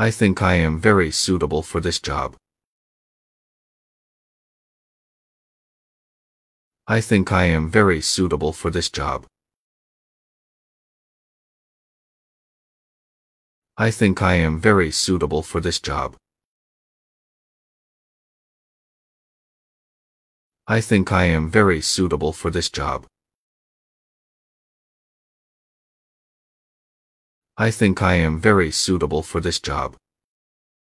I think I am very suitable for this job. I think I am very suitable for this job. I think I am very suitable for this job. I think I am very suitable for this job. I think I am very suitable for this job.